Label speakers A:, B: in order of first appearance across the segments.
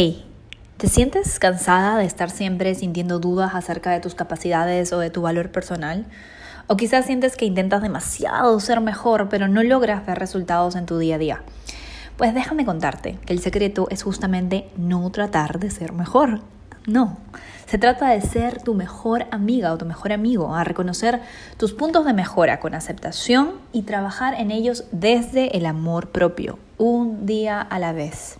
A: Hey, ¿te sientes cansada de estar siempre sintiendo dudas acerca de tus capacidades o de tu valor personal? O quizás sientes que intentas demasiado ser mejor, pero no logras ver resultados en tu día a día. Pues déjame contarte que el secreto es justamente no tratar de ser mejor. No, se trata de ser tu mejor amiga o tu mejor amigo, a reconocer tus puntos de mejora con aceptación y trabajar en ellos desde el amor propio, un día a la vez.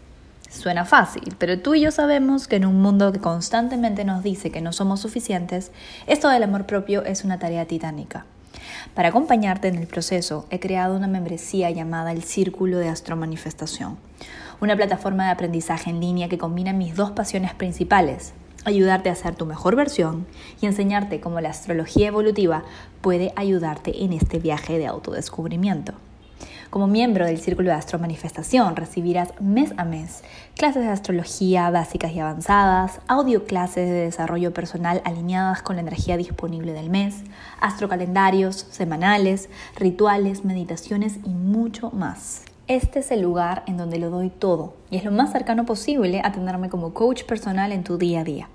A: Suena fácil, pero tú y yo sabemos que en un mundo que constantemente nos dice que no somos suficientes, esto del amor propio es una tarea titánica. Para acompañarte en el proceso, he creado una membresía llamada el Círculo de Astromanifestación, una plataforma de aprendizaje en línea que combina mis dos pasiones principales, ayudarte a ser tu mejor versión y enseñarte cómo la astrología evolutiva puede ayudarte en este viaje de autodescubrimiento. Como miembro del Círculo de Astro Manifestación recibirás mes a mes clases de astrología básicas y avanzadas, audio clases de desarrollo personal alineadas con la energía disponible del mes, astrocalendarios semanales, rituales, meditaciones y mucho más. Este es el lugar en donde lo doy todo y es lo más cercano posible a tenerme como coach personal en tu día a día.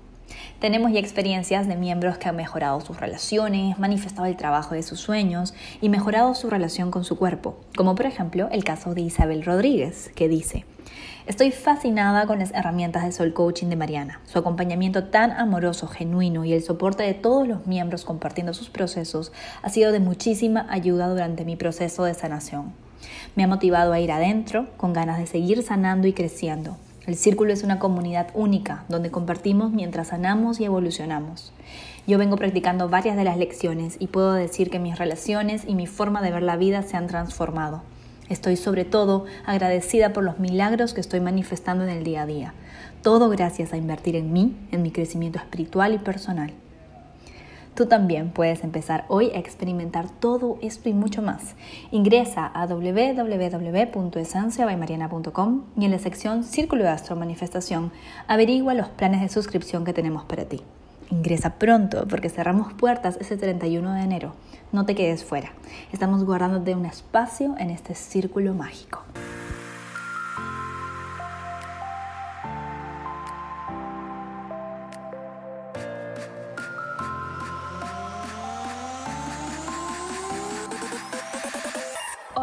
A: Tenemos ya experiencias de miembros que han mejorado sus relaciones, manifestado el trabajo de sus sueños y mejorado su relación con su cuerpo, como por ejemplo el caso de Isabel Rodríguez, que dice, Estoy fascinada con las herramientas de Soul Coaching de Mariana, su acompañamiento tan amoroso, genuino y el soporte de todos los miembros compartiendo sus procesos ha sido de muchísima ayuda durante mi proceso de sanación. Me ha motivado a ir adentro con ganas de seguir sanando y creciendo, el círculo es una comunidad única donde compartimos mientras sanamos y evolucionamos. Yo vengo practicando varias de las lecciones y puedo decir que mis relaciones y mi forma de ver la vida se han transformado. Estoy sobre todo agradecida por los milagros que estoy manifestando en el día a día. Todo gracias a invertir en mí, en mi crecimiento espiritual y personal. Tú también puedes empezar hoy a experimentar todo esto y mucho más. Ingresa a www.esenciabaymariana.com y en la sección Círculo de Astro Manifestación averigua los planes de suscripción que tenemos para ti. Ingresa pronto porque cerramos puertas ese 31 de enero. No te quedes fuera. Estamos guardándote un espacio en este círculo mágico.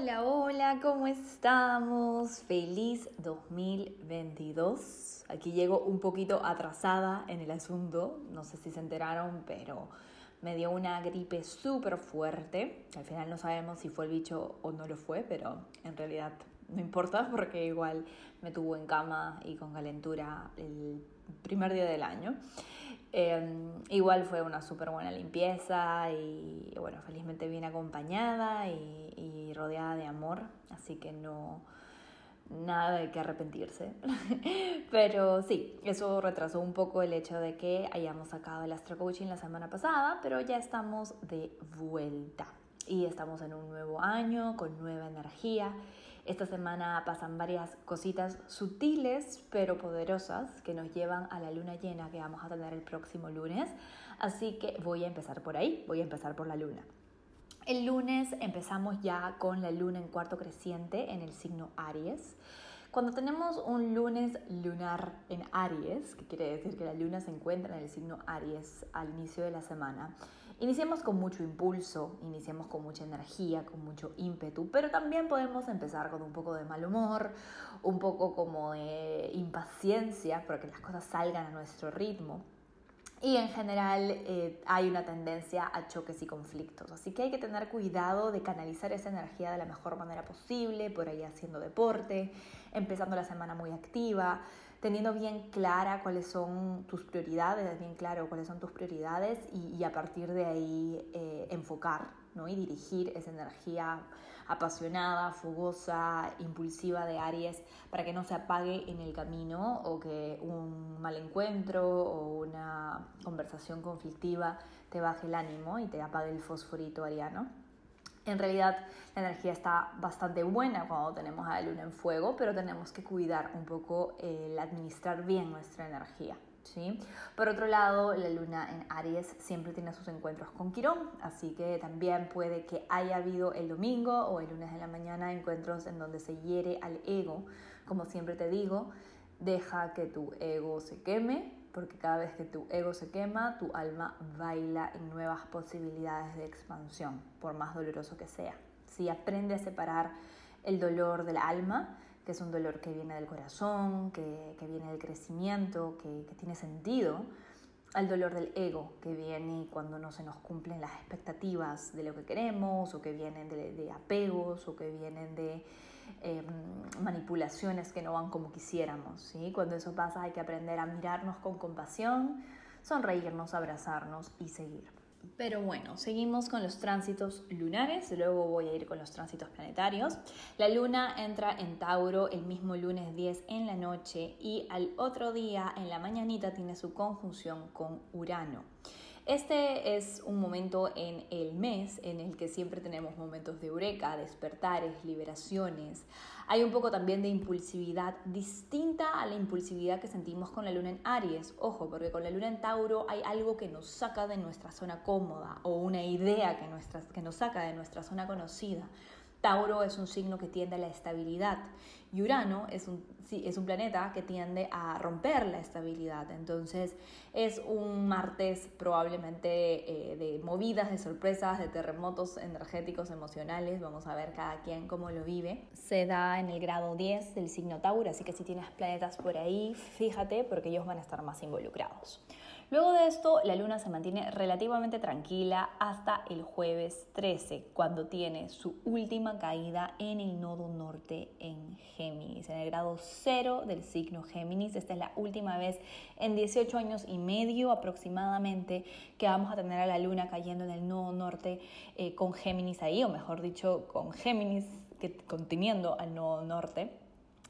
A: Hola, hola, ¿cómo estamos? Feliz 2022. Aquí llego un poquito atrasada en el asunto, no sé si se enteraron, pero me dio una gripe súper fuerte. Al final no sabemos si fue el bicho o no lo fue, pero en realidad no importa porque igual me tuvo en cama y con calentura el primer día del año. Em, igual fue una súper buena limpieza y bueno, felizmente bien acompañada y, y, rodeada de amor, así que no nada de que arrepentirse. pero sí, eso retrasó un poco el hecho de que hayamos sacado el Astro Coaching la semana pasada, pero ya estamos de vuelta y estamos en un nuevo año con nueva energía esta semana pasan varias cositas sutiles pero poderosas que nos llevan a la luna llena que vamos a tener el próximo lunes. Así que voy a empezar por ahí, voy a empezar por la luna. El lunes empezamos ya con la luna en cuarto creciente en el signo Aries. Cuando tenemos un lunes lunar en Aries, que quiere decir que la luna se encuentra en el signo Aries al inicio de la semana, Iniciemos con mucho impulso, iniciemos con mucha energía, con mucho ímpetu, pero también podemos empezar con un poco de mal humor, un poco como de impaciencia, para que las cosas salgan a nuestro ritmo. Y en general eh, hay una tendencia a choques y conflictos, así que hay que tener cuidado de canalizar esa energía de la mejor manera posible, por ahí haciendo deporte, empezando la semana muy activa, teniendo bien clara cuáles son tus prioridades, bien claro cuáles son tus prioridades y, a partir de ahí eh, enfocar ¿no? y dirigir esa energía apasionada, fogosa, impulsiva de Aries para que no se apague en el camino o que un mal encuentro o una conversación conflictiva te baje el ánimo y te apague el fosforito ariano. En realidad la energía está bastante buena cuando tenemos a la luna en fuego, pero tenemos que cuidar un poco el administrar bien nuestra energía. ¿sí? Por otro lado, la luna en Aries siempre tiene sus encuentros con Quirón, así que también puede que haya habido el domingo o el lunes de la mañana encuentros en donde se hiere al ego. Como siempre te digo, deja que tu ego se queme, porque cada vez que tu ego se quema, tu alma baila en nuevas posibilidades de expansión, por más doloroso que sea. Si aprende a separar el dolor del alma, que es un dolor que viene del corazón, que, viene del crecimiento, que, que tiene sentido, al dolor del ego que viene cuando no se nos cumplen las expectativas de lo que queremos o que vienen de, apegos o que vienen de em, manipulaciones que no van como quisiéramos. ¿sí? Cuando eso pasa hay que aprender a mirarnos con compasión, sonreírnos, abrazarnos y seguir. Pero bueno, seguimos con los tránsitos lunares, luego voy a ir con los tránsitos planetarios. La luna entra en Tauro el mismo lunes 10 en la noche y al otro día en la mañanita tiene su conjunción con Urano. Este es un momento en el mes en el que siempre tenemos momentos de eureka, despertares, liberaciones. Hay un poco también de impulsividad distinta a la impulsividad que sentimos con la luna en Aries. Ojo, porque con la luna en Tauro hay algo que nos saca de nuestra zona cómoda o una idea que, que nos saca de nuestra zona conocida. Tauro es un signo que tiende a la estabilidad y Urano es un, es un planeta que tiende a romper la estabilidad. Entonces es un martes probablemente eh, de movidas, de sorpresas, de terremotos energéticos, emocionales. Vamos a ver cada quien cómo lo vive. Se da en el grado 10 del signo Tauro, así que si tienes planetas por ahí, fíjate porque ellos van a estar más involucrados. Luego de esto, la luna se mantiene relativamente tranquila hasta el jueves 13, cuando tiene su última caída en el nodo norte en Géminis, en el grado 0 del signo Géminis. Esta es la última vez en 18 años y medio aproximadamente que vamos a tener a la luna cayendo en el nodo norte eh, con Géminis ahí, o mejor dicho, con Géminis que, conteniendo al nodo norte.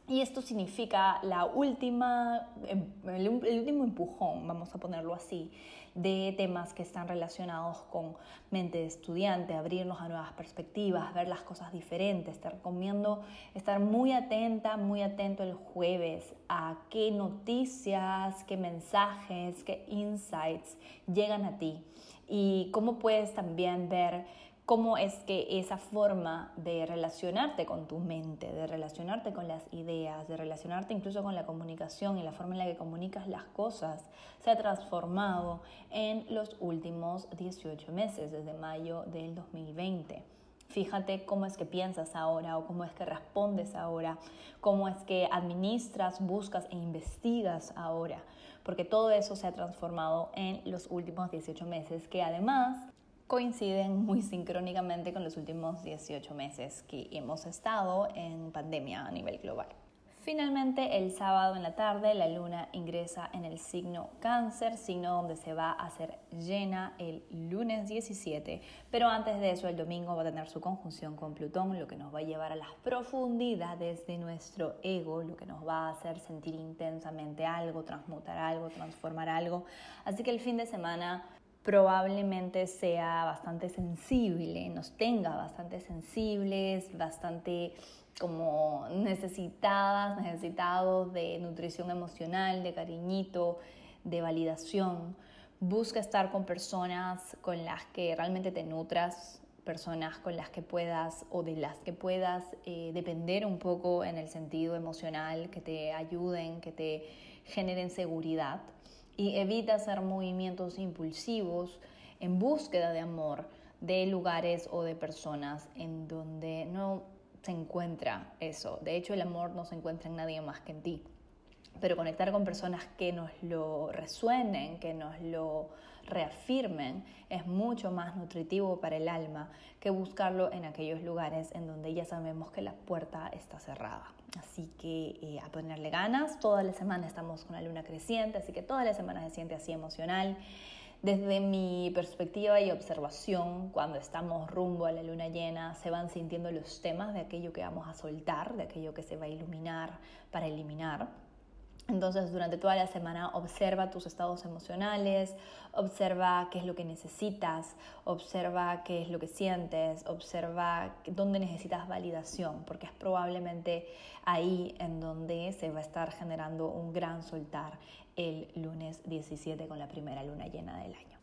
A: Y esto significa la última, em, el, último empujón, vamos a ponerlo así, de temas que están relacionados con mente de estudiante, abrirnos a nuevas perspectivas, ver las cosas diferentes. Te recomiendo estar muy atenta, muy atento el jueves a qué noticias, qué mensajes, qué insights llegan a ti y cómo puedes también ver cómo es que esa forma de relacionarte con tu mente, de relacionarte con las ideas, de relacionarte incluso con la comunicación y la forma en la que comunicas las cosas se ha transformado en los últimos 18 meses, desde mayo del 2020. Fíjate cómo es que piensas ahora o cómo es que respondes ahora, cómo es que administras, buscas e investigas ahora, porque todo eso se ha transformado en los últimos 18 meses, que además coinciden muy sincrónicamente con los últimos 18 meses que hemos estado en pandemia a nivel global. Finalmente, el sábado en la tarde, la luna ingresa en el signo cáncer, signo donde se va a hacer llena el lunes 17, pero antes de eso, el domingo va a tener su conjunción con Plutón, lo que nos va a llevar a las profundidades de nuestro ego, lo que nos va a hacer sentir intensamente algo, transmutar algo, transformar algo. Así que el fin de semana probablemente sea bastante sensible, nos tenga bastante sensibles, bastante como necesitadas, necesitados de nutrición emocional, de cariñito, de validación. Busca estar con personas con las que realmente te nutras, personas con las que puedas o de las que puedas eh, depender un poco en el sentido emocional, que te ayuden, que te generen seguridad y evita hacer movimientos impulsivos en búsqueda de amor de lugares o de personas en donde no se encuentra eso. De hecho, el amor no se encuentra en nadie más que en ti. pero conectar con personas que nos lo resuenen, que nos lo reafirmen, es mucho más nutritivo para el alma que buscarlo en aquellos lugares en donde ya sabemos que la puerta está cerrada. Así que eh, a ponerle ganas, toda la semana estamos con la luna creciente, así que toda la semana se siente así emocional. Desde mi perspectiva y observación, cuando estamos rumbo a la luna llena, se van sintiendo los temas de aquello que vamos a soltar, de aquello que se va a iluminar para eliminar. Entonces, durante toda la semana observa tus estados emocionales, observa qué es lo que necesitas, observa qué es lo que sientes, observa dónde necesitas validación, porque es probablemente ahí en donde se va a estar generando un gran soltar el lunes 17 con la primera luna llena del año.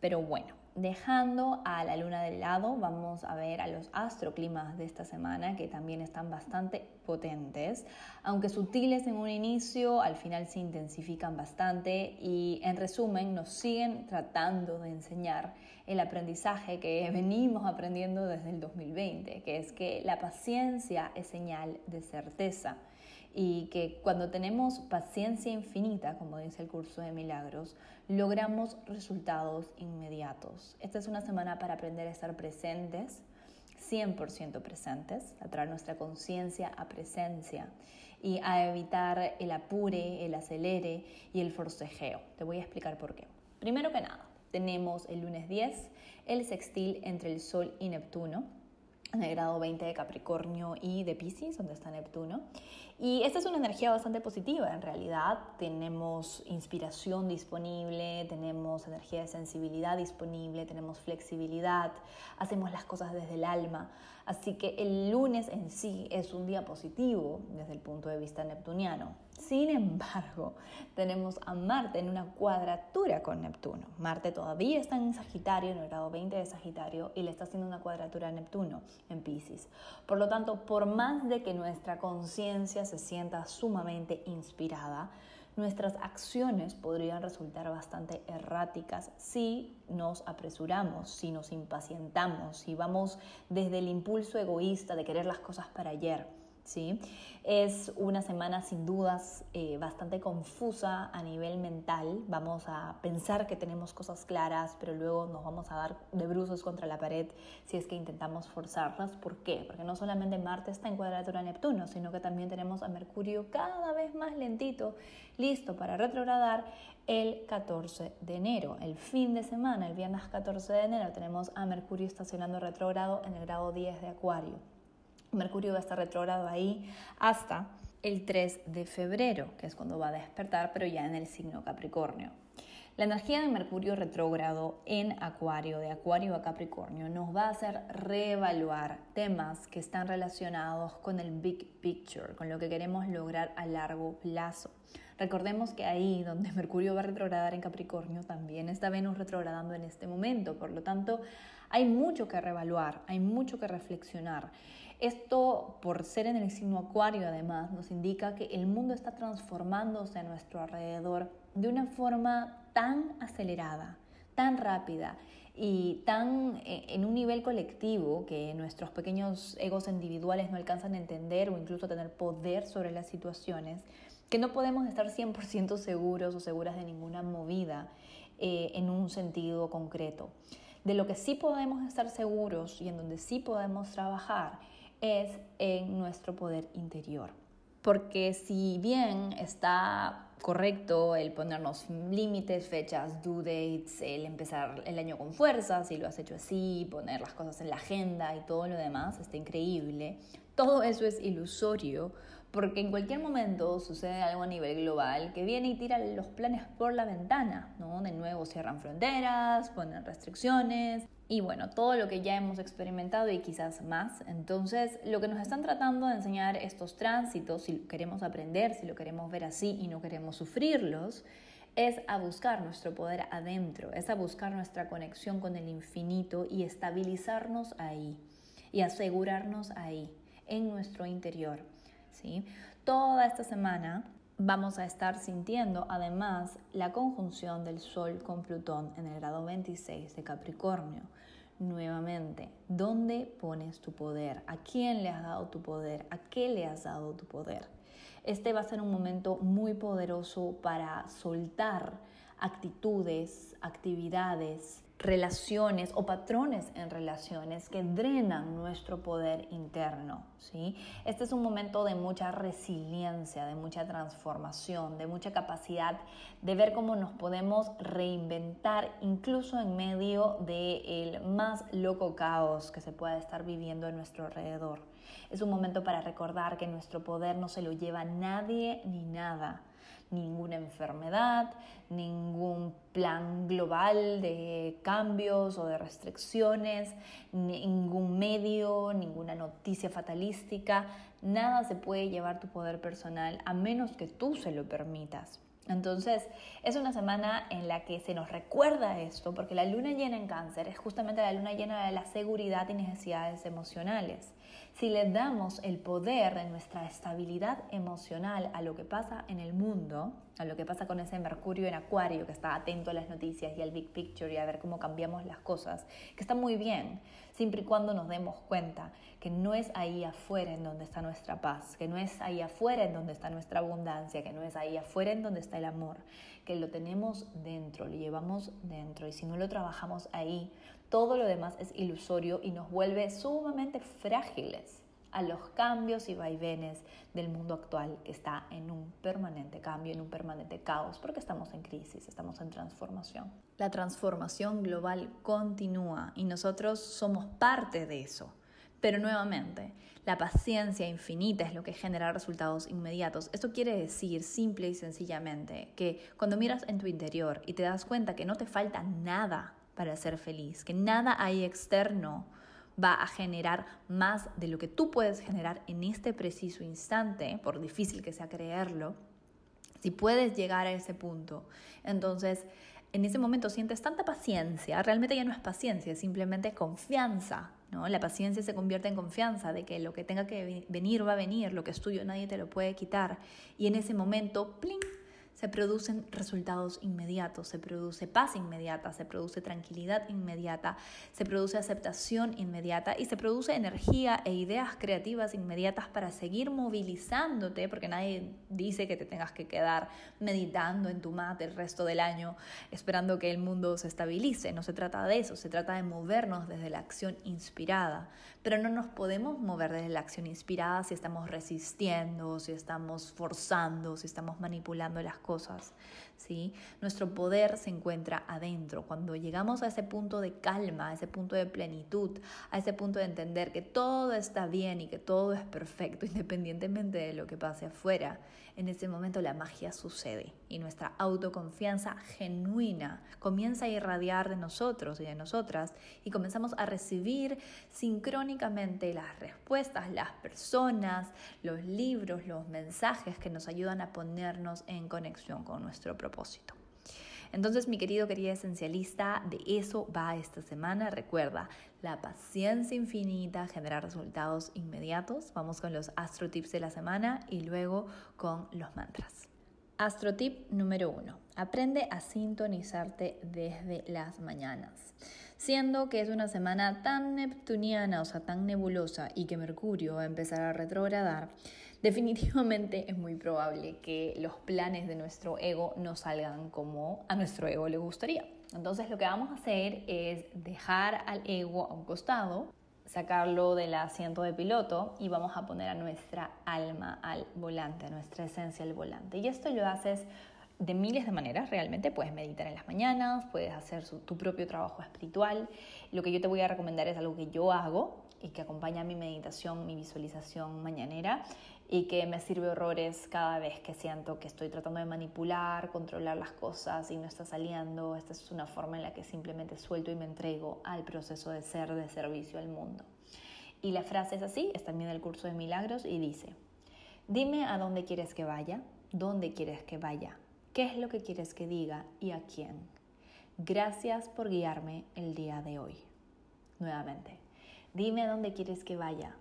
A: Pero bueno, dejando a la luna del lado, vamos a ver a los astroclimas de esta semana que también están bastante potentes, aunque sutiles en un inicio, al final se intensifican bastante y en resumen nos siguen tratando de enseñar el aprendizaje que venimos aprendiendo desde el 2020, que es que la paciencia es señal de certeza y que cuando tenemos paciencia infinita, como dice el curso de milagros, logramos resultados inmediatos. Esta es una semana para aprender a estar presentes, 100% presentes, a traer nuestra conciencia a presencia y a evitar el apure, el acelere y el forcejeo. Te voy a explicar por qué. Primero que nada, tenemos el lunes 10 el sextil entre el Sol y Neptuno en el grado 20 de Capricornio y de Pisces, donde está Neptuno. Y esta es una energía bastante positiva, en realidad. Tenemos inspiración disponible, tenemos energía de sensibilidad disponible, tenemos flexibilidad, hacemos las cosas desde el alma. Así que el lunes en sí es un día positivo desde el punto de vista neptuniano. Sin embargo, tenemos a Marte en una cuadratura con Neptuno. Marte todavía está en Sagitario, en el grado 20 de Sagitario, y le está haciendo una cuadratura a Neptuno en Pisces. Por lo tanto, por más de que nuestra conciencia se sienta sumamente inspirada, nuestras acciones podrían resultar bastante erráticas si nos apresuramos, si nos impacientamos, si vamos desde el impulso egoísta de querer las cosas para ayer Es una semana sin dudas eh, bastante confusa a nivel mental. Vamos a pensar que tenemos cosas claras, pero luego nos vamos a dar de bruces contra la pared si es que intentamos forzarlas. ¿Por qué? Porque no solamente Marte está en cuadratura a Neptuno, sino que también tenemos a Mercurio cada vez más lentito, listo para retrogradar el 14 de enero. El fin de semana, el viernes 14 de enero, tenemos a Mercurio estacionando retrógrado en el grado 10 de Acuario. Mercurio va a estar retrógrado ahí hasta el 3 de febrero, que es cuando va a despertar, pero ya en el signo Capricornio. La energía de Mercurio retrógrado en Acuario, de Acuario a Capricornio, nos va a hacer reevaluar temas que están relacionados con el big picture, con lo que queremos lograr a largo plazo. Recordemos que ahí donde Mercurio va a retrogradar en Capricornio, también está Venus retrogradando en este momento. Por lo tanto, hay mucho que reevaluar, hay mucho que reflexionar. Esto, por ser en el signo Acuario, además, nos indica que el mundo está transformándose a nuestro alrededor de una forma tan acelerada, tan rápida y tan eh, en un nivel colectivo que nuestros pequeños egos individuales no alcanzan a entender o incluso a tener poder sobre las situaciones, que no podemos estar 100% seguros o seguras de ninguna movida eh, en un sentido concreto. De lo que sí podemos estar seguros y en donde sí podemos trabajar es en nuestro poder interior. Porque si bien está correcto el ponernos límites, fechas, due dates, el empezar el año con fuerza, si lo has hecho así, poner las cosas en la agenda y todo lo demás, está increíble. Todo eso es ilusorio porque en cualquier momento sucede algo a nivel global que viene y tira los planes por la ventana, ¿no? De nuevo cierran fronteras, ponen restricciones, y bueno, todo lo que ya hemos experimentado y quizás más. Entonces, lo que nos están tratando de enseñar estos tránsitos, si queremos aprender, si lo queremos ver así y no queremos sufrirlos, es a buscar nuestro poder adentro, es a buscar nuestra conexión con el infinito y estabilizarnos ahí y asegurarnos ahí, en nuestro interior. ¿Sí? Toda esta semana vamos a estar sintiendo además la conjunción del Sol con Plutón en el grado 26 de Capricornio. Nuevamente, ¿dónde pones tu poder? ¿A quién le has dado tu poder? ¿A qué le has dado tu poder? Este va a ser un momento muy poderoso para soltar actitudes, actividades, relaciones o patrones en relaciones que drenan nuestro poder interno, ¿sí? Este es un momento de mucha resiliencia, de mucha transformación, de mucha capacidad de ver cómo nos podemos reinventar incluso en medio del más loco caos que se pueda estar viviendo en nuestro alrededor. Es un momento para recordar que nuestro poder no se lo lleva nadie ni nada ninguna enfermedad, ningún plan global de cambios o de restricciones, ningún medio, ninguna noticia fatalística, nada se puede llevar tu poder personal a menos que tú se lo permitas. Entonces, es una semana en la que se nos recuerda esto, porque la luna llena en cáncer es justamente la luna llena de la seguridad y necesidades emocionales. Si le damos el poder de nuestra estabilidad emocional a lo que pasa en el mundo, a lo que pasa con ese Mercurio en Acuario que está atento a las noticias y al big picture y a ver cómo cambiamos las cosas, que está muy bien, siempre y cuando nos demos cuenta que no es ahí afuera en donde está nuestra paz, que no es ahí afuera en donde está nuestra abundancia, que no es ahí afuera en donde está el amor, que lo tenemos dentro, lo llevamos dentro y si no lo trabajamos ahí, todo lo demás es ilusorio y nos vuelve sumamente frágiles a los cambios y vaivenes del mundo actual que está en un permanente cambio, en un permanente caos, porque estamos en crisis, estamos en transformación. La transformación global continúa y nosotros somos parte de eso. Pero nuevamente, la paciencia infinita es lo que genera resultados inmediatos. Esto quiere decir, simple y sencillamente, que cuando miras en tu interior y te das cuenta que no te falta nada para ser feliz, que nada hay externo va a generar más de lo que tú puedes generar en este preciso instante, por difícil que sea creerlo, si puedes llegar a ese punto, entonces en ese momento sientes tanta paciencia, realmente ya no es paciencia, es simplemente confianza, ¿no? La paciencia se convierte en confianza de que lo que tenga que venir va a venir, lo que es tuyo nadie te lo puede quitar, y en ese momento, ¡pling! Se producen resultados inmediatos, se produce paz inmediata, se produce tranquilidad inmediata, se produce aceptación inmediata y se produce energía e ideas creativas inmediatas para seguir movilizándote, porque nadie dice que te tengas que quedar meditando en tu mate el resto del año esperando que el mundo se estabilice, no se trata de eso, se trata de movernos desde la acción inspirada, pero no nos podemos mover desde la acción inspirada si estamos resistiendo, si estamos forzando, si estamos manipulando las cosas cosas, ¿sí? Nuestro poder se encuentra adentro. Cuando llegamos a ese punto de calma, a ese punto de plenitud, a ese punto de entender que todo está bien y que todo es perfecto independientemente de lo que pase afuera, en ese momento la magia sucede y nuestra autoconfianza genuina comienza a irradiar de nosotros y de nosotras y comenzamos a recibir sincrónicamente las respuestas, las personas, los libros, los mensajes que nos ayudan a ponernos en conexión con nuestro propósito. Entonces, mi querido, querida esencialista, de eso va esta semana. Recuerda, la paciencia infinita genera resultados inmediatos. Vamos con los astro tips de la semana y luego con los mantras. Astrotip número uno. Aprende a sintonizarte desde las mañanas. Siendo que es una semana tan neptuniana, o sea, tan nebulosa y que Mercurio va a empezar a retrogradar, definitivamente es muy probable que los planes de nuestro ego no salgan como a nuestro ego le gustaría. Entonces lo que vamos a hacer es dejar al ego a un costado sacarlo del asiento de piloto y vamos a poner a nuestra alma al volante, a nuestra esencia al volante. Y esto lo haces de miles de maneras, realmente puedes meditar en las mañanas, puedes hacer tu propio trabajo espiritual. Lo que yo te voy a recomendar es algo que yo hago y que acompaña mi meditación, mi visualización mañanera y que me sirve horrores cada vez que siento que estoy tratando de manipular, controlar las cosas y no está saliendo. Esta es una forma en la que simplemente suelto y me entrego al proceso de ser de servicio al mundo. Y la frase es así, es también del curso de milagros y dice, dime a dónde quieres que vaya, dónde quieres que vaya ¿Qué es lo que quieres que diga y a quién? Gracias por guiarme el día de hoy. Nuevamente, dime a dónde quieres que vaya,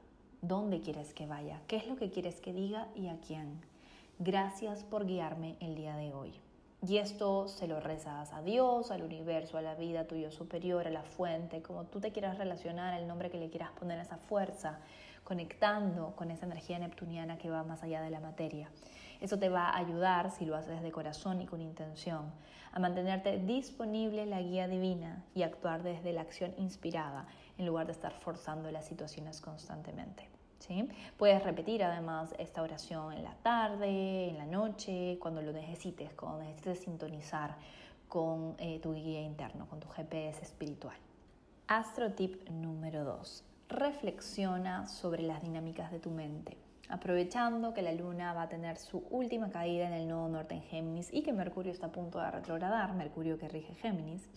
A: dónde quieres que vaya, qué es lo que quieres que diga y a quién. Gracias por guiarme el día de hoy. Y esto se lo rezas a Dios, al universo, a la vida tuyo superior, a la fuente, como tú te quieras relacionar, el nombre que le quieras poner a esa fuerza, conectando con esa energía neptuniana que va más allá de la materia. Eso te va a ayudar, si lo haces de corazón y con intención, a mantenerte disponible la guía divina y actuar desde la acción inspirada en lugar de estar forzando las situaciones constantemente. Puedes repetir además esta oración en la tarde, en la noche, cuando lo necesites, cuando necesites sintonizar con eh, tu guía interno, con tu GPS espiritual. Astro tip número 2. Reflexiona sobre las dinámicas de tu mente aprovechando que la luna va a tener su última caída en el nodo norte en Géminis y que Mercurio está a punto de retrogradar, Mercurio que rige Géminis,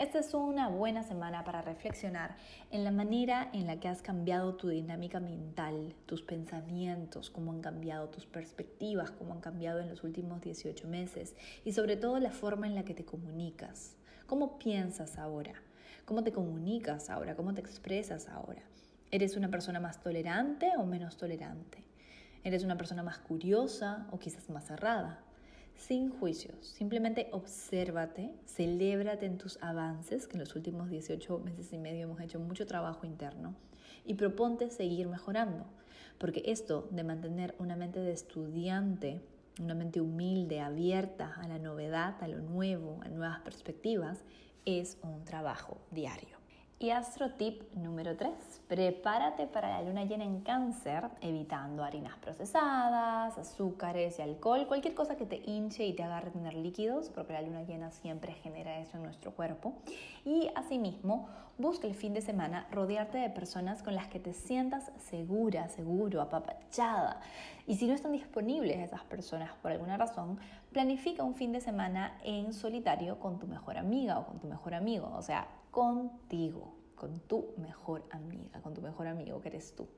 A: esta es una buena semana para reflexionar en la manera en la que has cambiado tu dinámica mental, tus pensamientos, cómo han cambiado tus perspectivas, cómo han cambiado en los últimos 18 meses y sobre todo la forma en la que te comunicas. ¿Cómo piensas ahora? ¿Cómo te comunicas ahora? ¿Cómo te expresas ahora? ¿Eres una persona más tolerante o menos tolerante? ¿Eres una persona más curiosa o quizás más cerrada? Sin juicios, simplemente obsérvate, celébrate en tus avances, que en los últimos 18 meses y medio hemos hecho mucho trabajo interno, y proponte seguir mejorando, porque esto de mantener una mente de estudiante, una mente humilde, abierta a la novedad, a lo nuevo, a nuevas perspectivas, es un trabajo diario. Y astro tip número 3, prepárate para la luna llena en cáncer, evitando harinas procesadas, azúcares y alcohol, cualquier cosa que te hinche y te haga retener líquidos, porque la luna llena siempre genera eso en nuestro cuerpo. Y asimismo, busca el fin de semana rodearte de personas con las que te sientas segura, seguro, apapachada. Y si no están disponibles esas personas por alguna razón, planifica un fin de semana en solitario con tu mejor amiga o con tu mejor amigo, o sea, contigo con tu mejor amiga, con tu mejor amigo que eres tú.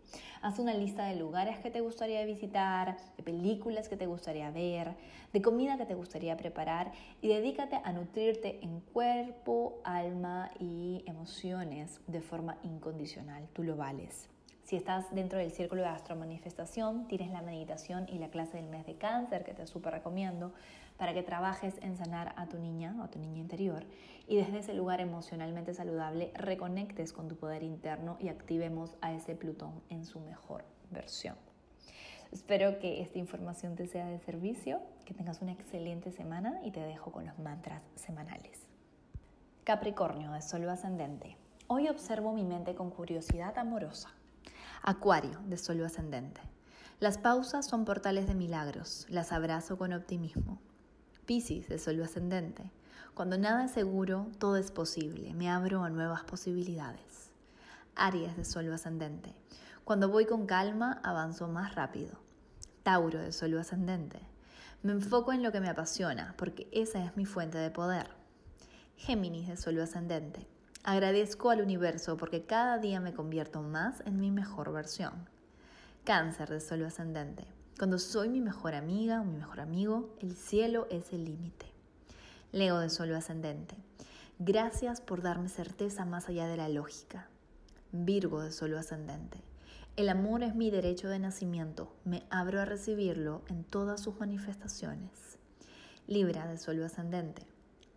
A: Haz una lista de lugares que te gustaría visitar, de películas que te gustaría ver, de comida que te gustaría preparar y dedícate a nutrirte en cuerpo, alma y emociones de forma incondicional. Tú lo vales. Si estás dentro del círculo de astromanifestación, tienes la meditación y la clase del mes de cáncer que te súper recomiendo para que trabajes en sanar a tu niña o a tu niña interior y desde ese lugar emocionalmente saludable reconectes con tu poder interno y activemos a ese Plutón en su mejor versión. Espero que esta información te sea de servicio, que tengas una excelente semana y te dejo con los mantras semanales. Capricornio de Sol ascendente. Hoy observo mi mente con curiosidad amorosa Acuario, de Sol ascendente. Las pausas son portales de milagros, las abrazo con optimismo. Piscis, de Sol ascendente. Cuando nada es seguro, todo es posible, me abro a nuevas posibilidades. Aries, de Sol ascendente. Cuando voy con calma, avanzo más rápido. Tauro, de Sol ascendente. Me enfoco en lo que me apasiona, porque esa es mi fuente de poder. Géminis, de Sol ascendente. Agradezco al universo porque cada día me convierto más en mi mejor versión. Cáncer de suelo ascendente. Cuando soy mi mejor amiga o mi mejor amigo, el cielo es el límite. Leo de suelo ascendente. Gracias por darme certeza más allá de la lógica. Virgo de suelo ascendente. El amor es mi derecho de nacimiento. Me abro a recibirlo en todas sus manifestaciones. Libra de suelo ascendente.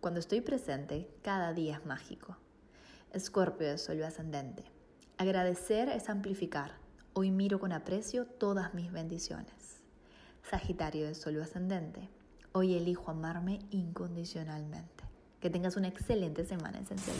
A: Cuando estoy presente, cada día es mágico. Escorpio de Sol ascendente. Agradecer es amplificar. Hoy miro con aprecio todas mis bendiciones. Sagitario de Sol ascendente. Hoy elijo amarme incondicionalmente. Que tengas una excelente semana esencial.